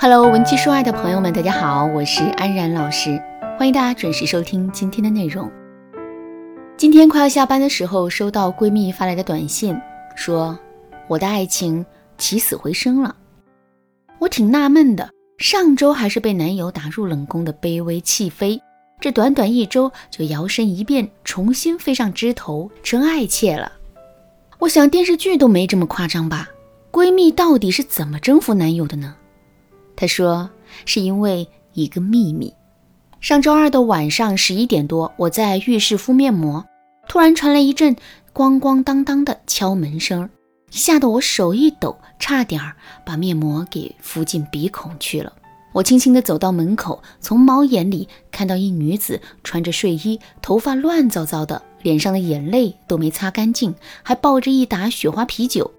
Hello，文姬说爱的朋友们，大家好，我是安然老师，欢迎大家准时收听今天的内容。今天快要下班的时候，收到闺蜜发来的短信，说我的爱情起死回生了。我挺纳闷的，上周还是被男友打入冷宫的卑微弃妃，这短短一周就摇身一变，重新飞上枝头，成爱妾了。我想电视剧都没这么夸张吧？闺蜜到底是怎么征服男友的呢？他说：“是因为一个秘密。上周二的晚上十一点多，我在浴室敷面膜，突然传来一阵咣咣当当的敲门声，吓得我手一抖，差点儿把面膜给敷进鼻孔去了。我轻轻地走到门口，从猫眼里看到一女子穿着睡衣，头发乱糟糟的，脸上的眼泪都没擦干净，还抱着一打雪花啤酒。”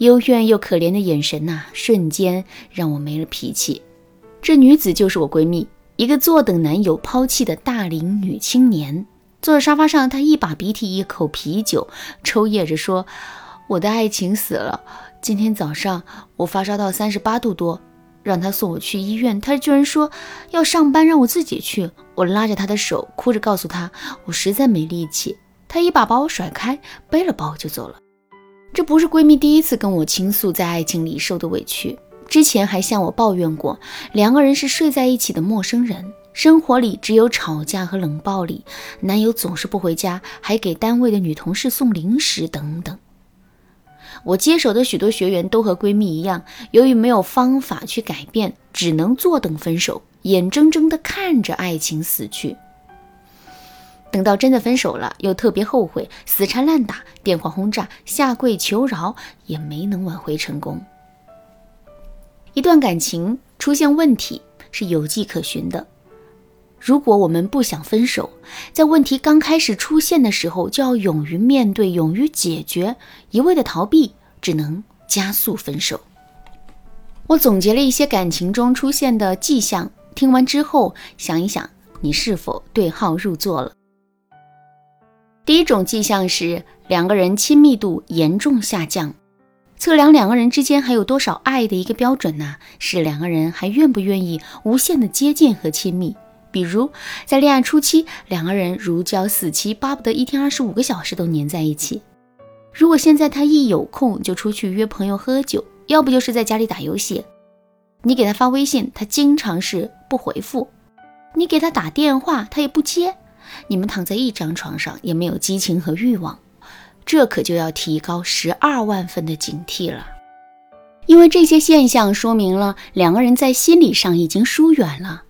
幽怨又可怜的眼神呐，瞬间让我没了脾气。这女子就是我闺蜜，一个坐等男友抛弃的大龄女青年。坐在沙发上，她一把鼻涕一口啤酒，抽噎着说：“我的爱情死了。今天早上我发烧到三十八度多，让他送我去医院，他居然说要上班，让我自己去。我拉着他的手，哭着告诉他我实在没力气。他一把把我甩开，背了包就走了。”这不是闺蜜第一次跟我倾诉在爱情里受的委屈，之前还向我抱怨过，两个人是睡在一起的陌生人，生活里只有吵架和冷暴力，男友总是不回家，还给单位的女同事送零食等等。我接手的许多学员都和闺蜜一样，由于没有方法去改变，只能坐等分手，眼睁睁地看着爱情死去。等到真的分手了，又特别后悔，死缠烂打，电话轰炸，下跪求饶，也没能挽回成功。一段感情出现问题是有迹可循的。如果我们不想分手，在问题刚开始出现的时候，就要勇于面对，勇于解决，一味的逃避只能加速分手。我总结了一些感情中出现的迹象，听完之后想一想，你是否对号入座了？第一种迹象是两个人亲密度严重下降，测量两个人之间还有多少爱的一个标准呢？是两个人还愿不愿意无限的接近和亲密。比如在恋爱初期，两个人如胶似漆，巴不得一天二十五个小时都黏在一起。如果现在他一有空就出去约朋友喝酒，要不就是在家里打游戏，你给他发微信，他经常是不回复；你给他打电话，他也不接。你们躺在一张床上，也没有激情和欲望，这可就要提高十二万分的警惕了。因为这些现象说明了两个人在心理上已经疏远了。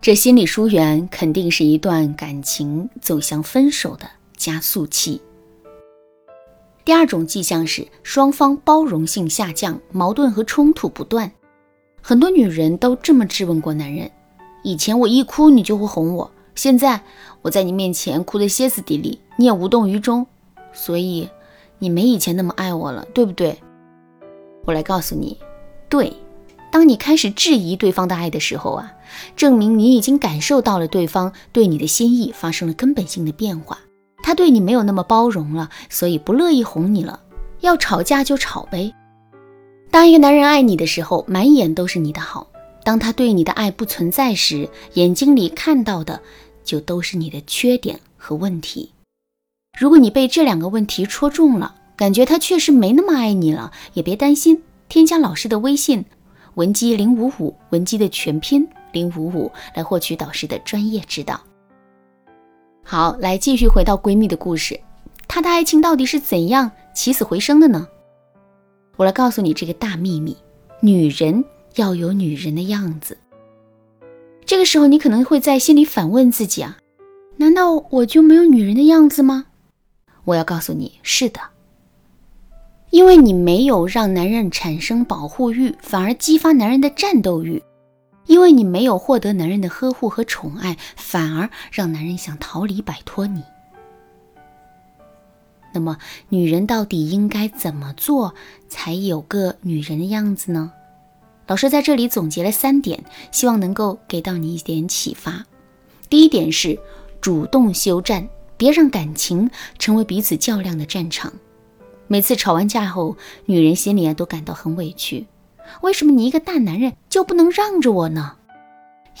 这心理疏远肯定是一段感情走向分手的加速器。第二种迹象是双方包容性下降，矛盾和冲突不断。很多女人都这么质问过男人：以前我一哭，你就会哄我。现在我在你面前哭得歇斯底里，你也无动于衷，所以你没以前那么爱我了，对不对？我来告诉你，对。当你开始质疑对方的爱的时候啊，证明你已经感受到了对方对你的心意发生了根本性的变化，他对你没有那么包容了，所以不乐意哄你了。要吵架就吵呗。当一个男人爱你的时候，满眼都是你的好；当他对你的爱不存在时，眼睛里看到的。就都是你的缺点和问题。如果你被这两个问题戳中了，感觉他确实没那么爱你了，也别担心，添加老师的微信文姬零五五，文姬的全拼零五五，来获取导师的专业指导。好，来继续回到闺蜜的故事，她的爱情到底是怎样起死回生的呢？我来告诉你这个大秘密：女人要有女人的样子。这个时候，你可能会在心里反问自己啊，难道我就没有女人的样子吗？我要告诉你，是的，因为你没有让男人产生保护欲，反而激发男人的战斗欲；因为你没有获得男人的呵护和宠爱，反而让男人想逃离摆脱你。那么，女人到底应该怎么做才有个女人的样子呢？老师在这里总结了三点，希望能够给到你一点启发。第一点是主动休战，别让感情成为彼此较量的战场。每次吵完架后，女人心里啊都感到很委屈，为什么你一个大男人就不能让着我呢？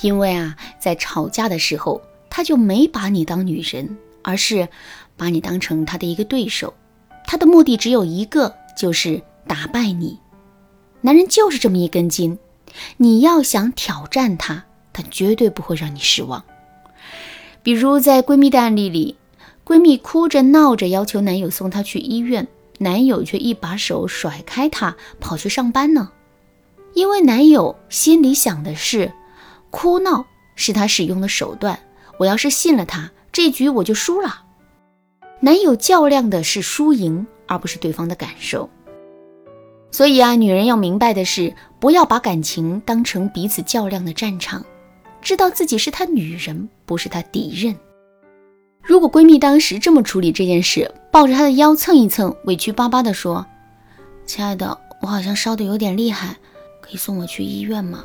因为啊，在吵架的时候，他就没把你当女人，而是把你当成他的一个对手。他的目的只有一个，就是打败你。男人就是这么一根筋，你要想挑战他，他绝对不会让你失望。比如在闺蜜的案例里，闺蜜哭着闹着要求男友送她去医院，男友却一把手甩开她，跑去上班呢。因为男友心里想的是，哭闹是他使用的手段，我要是信了他，这局我就输了。男友较量的是输赢，而不是对方的感受。所以啊，女人要明白的是，不要把感情当成彼此较量的战场，知道自己是他女人，不是他敌人。如果闺蜜当时这么处理这件事，抱着他的腰蹭一蹭，委屈巴巴地说：“亲爱的，我好像烧得有点厉害，可以送我去医院吗？”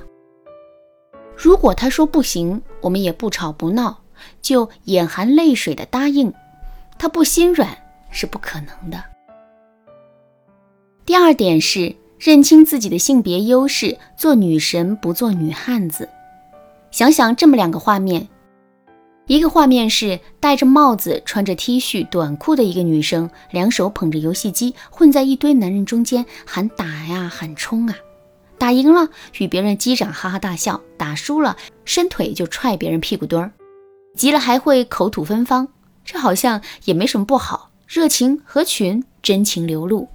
如果他说不行，我们也不吵不闹，就眼含泪水的答应，他不心软是不可能的。第二点是认清自己的性别优势，做女神不做女汉子。想想这么两个画面：一个画面是戴着帽子、穿着 T 恤短裤的一个女生，两手捧着游戏机，混在一堆男人中间喊打呀、喊冲啊。打赢了与别人击掌哈哈大笑，打输了伸腿就踹别人屁股墩儿，急了还会口吐芬芳。这好像也没什么不好，热情合群，真情流露。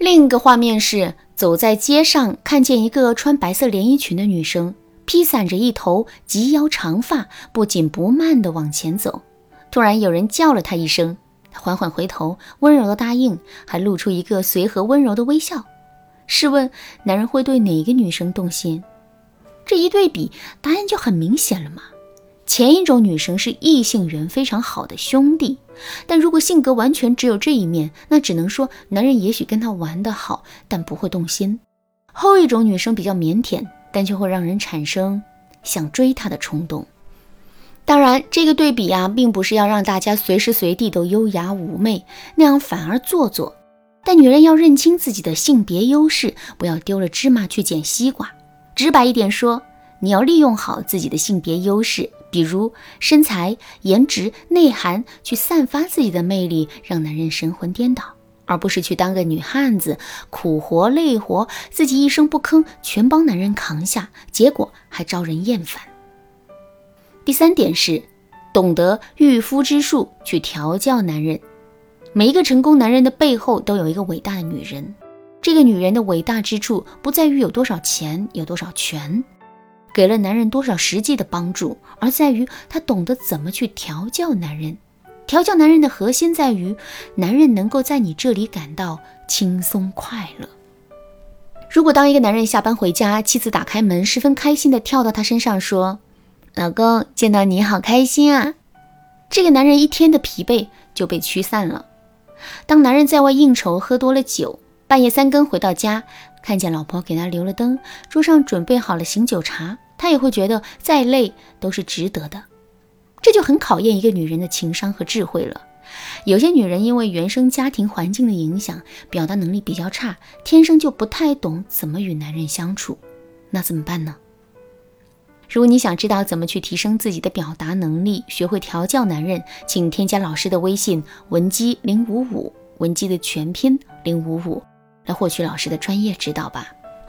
另一个画面是走在街上，看见一个穿白色连衣裙的女生，披散着一头及腰长发，不紧不慢地往前走。突然有人叫了她一声，她缓缓回头，温柔的答应，还露出一个随和温柔的微笑。试问，男人会对哪个女生动心？这一对比，答案就很明显了嘛。前一种女生是异性缘非常好的兄弟，但如果性格完全只有这一面，那只能说男人也许跟她玩得好，但不会动心。后一种女生比较腼腆，但却会让人产生想追她的冲动。当然，这个对比啊，并不是要让大家随时随地都优雅妩媚，那样反而做作。但女人要认清自己的性别优势，不要丢了芝麻去捡西瓜。直白一点说，你要利用好自己的性别优势。比如身材、颜值、内涵，去散发自己的魅力，让男人神魂颠倒，而不是去当个女汉子，苦活累活，自己一声不吭，全帮男人扛下，结果还招人厌烦。第三点是，懂得驭夫之术，去调教男人。每一个成功男人的背后，都有一个伟大的女人。这个女人的伟大之处，不在于有多少钱，有多少权。给了男人多少实际的帮助，而在于她懂得怎么去调教男人。调教男人的核心在于，男人能够在你这里感到轻松快乐。如果当一个男人下班回家，妻子打开门，十分开心地跳到他身上说：“老公，见到你好开心啊！”这个男人一天的疲惫就被驱散了。当男人在外应酬，喝多了酒，半夜三更回到家。看见老婆给他留了灯，桌上准备好了醒酒茶，他也会觉得再累都是值得的。这就很考验一个女人的情商和智慧了。有些女人因为原生家庭环境的影响，表达能力比较差，天生就不太懂怎么与男人相处。那怎么办呢？如果你想知道怎么去提升自己的表达能力，学会调教男人，请添加老师的微信文姬零五五，文姬的全拼零五五。来获取老师的专业指导吧。